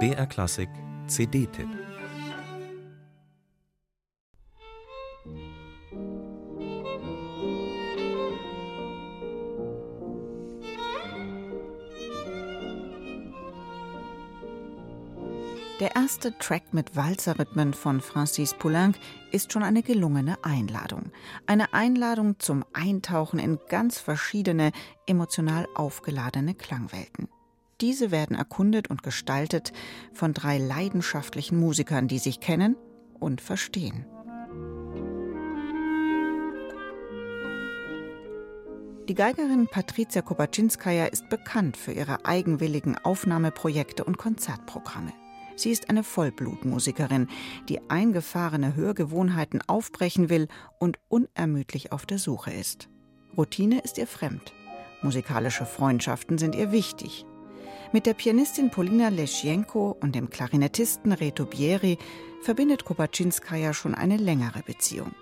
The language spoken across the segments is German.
BR Klassik CD-Tipp Der erste Track mit Walzerrhythmen von Francis Poulenc ist schon eine gelungene Einladung. Eine Einladung zum Eintauchen in ganz verschiedene, emotional aufgeladene Klangwelten. Diese werden erkundet und gestaltet von drei leidenschaftlichen Musikern, die sich kennen und verstehen. Die Geigerin Patricia Kopaczynskaja ist bekannt für ihre eigenwilligen Aufnahmeprojekte und Konzertprogramme. Sie ist eine Vollblutmusikerin, die eingefahrene Hörgewohnheiten aufbrechen will und unermüdlich auf der Suche ist. Routine ist ihr fremd. Musikalische Freundschaften sind ihr wichtig. Mit der Pianistin Polina Leschenko und dem Klarinettisten Reto Bieri verbindet Kopaczynskaja schon eine längere Beziehung.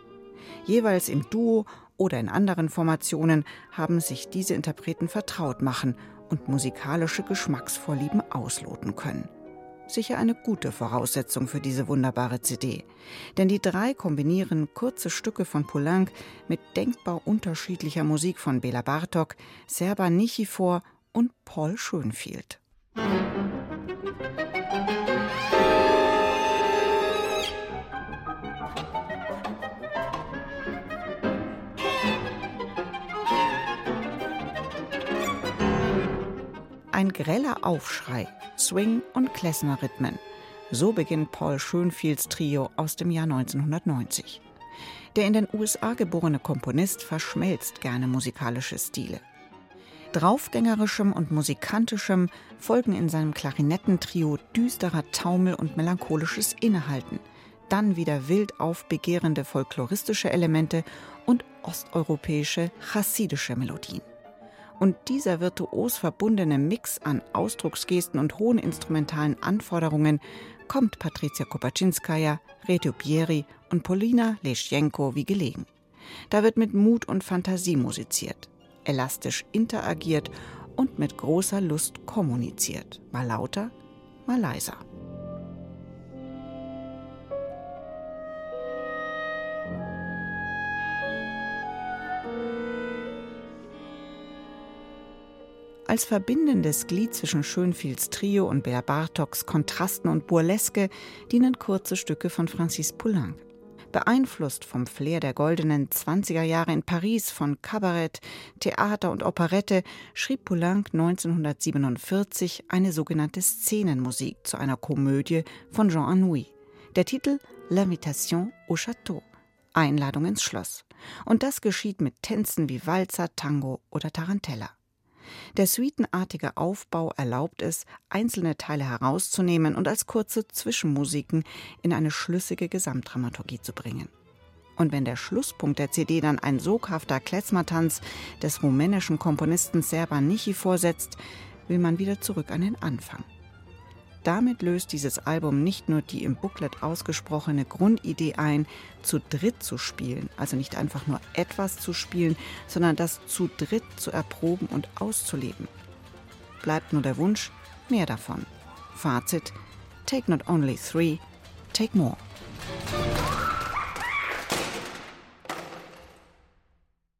Jeweils im Duo oder in anderen Formationen haben sich diese Interpreten vertraut machen und musikalische Geschmacksvorlieben ausloten können sicher eine gute Voraussetzung für diese wunderbare CD. Denn die drei kombinieren kurze Stücke von Poulenc mit denkbar unterschiedlicher Musik von Bela Bartok, Serba Nichifor und Paul Schönfield. Ein greller Aufschrei Swing und Klezmer-Rhythmen. So beginnt Paul Schönfields Trio aus dem Jahr 1990. Der in den USA geborene Komponist verschmelzt gerne musikalische Stile. Draufgängerischem und musikantischem folgen in seinem Klarinettentrio düsterer Taumel und melancholisches Innehalten, dann wieder wild aufbegehrende folkloristische Elemente und osteuropäische chassidische Melodien. Und dieser virtuos verbundene Mix an Ausdrucksgesten und hohen instrumentalen Anforderungen kommt Patricia Kopaczynskaja, Reto Bieri und Polina Leschenko wie gelegen. Da wird mit Mut und Fantasie musiziert, elastisch interagiert und mit großer Lust kommuniziert, mal lauter, mal leiser. Als verbindendes Glied zwischen Schönfields Trio und Bär Bartoks Kontrasten und Burleske dienen kurze Stücke von Francis Poulenc. Beeinflusst vom Flair der goldenen 20er Jahre in Paris von Kabarett, Theater und Operette, schrieb Poulenc 1947 eine sogenannte Szenenmusik zu einer Komödie von Jean Anouilh. Der Titel L'Invitation au Château. Einladung ins Schloss. Und das geschieht mit Tänzen wie Walzer, Tango oder Tarantella. Der suitenartige Aufbau erlaubt es, einzelne Teile herauszunehmen und als kurze Zwischenmusiken in eine schlüssige Gesamtdramaturgie zu bringen. Und wenn der Schlusspunkt der CD dann ein soghafter Klezmertanz des rumänischen Komponisten Serba Nichi vorsetzt, will man wieder zurück an den Anfang. Damit löst dieses Album nicht nur die im Booklet ausgesprochene Grundidee ein, zu dritt zu spielen, also nicht einfach nur etwas zu spielen, sondern das zu dritt zu erproben und auszuleben. Bleibt nur der Wunsch, mehr davon. Fazit: Take not only three, take more.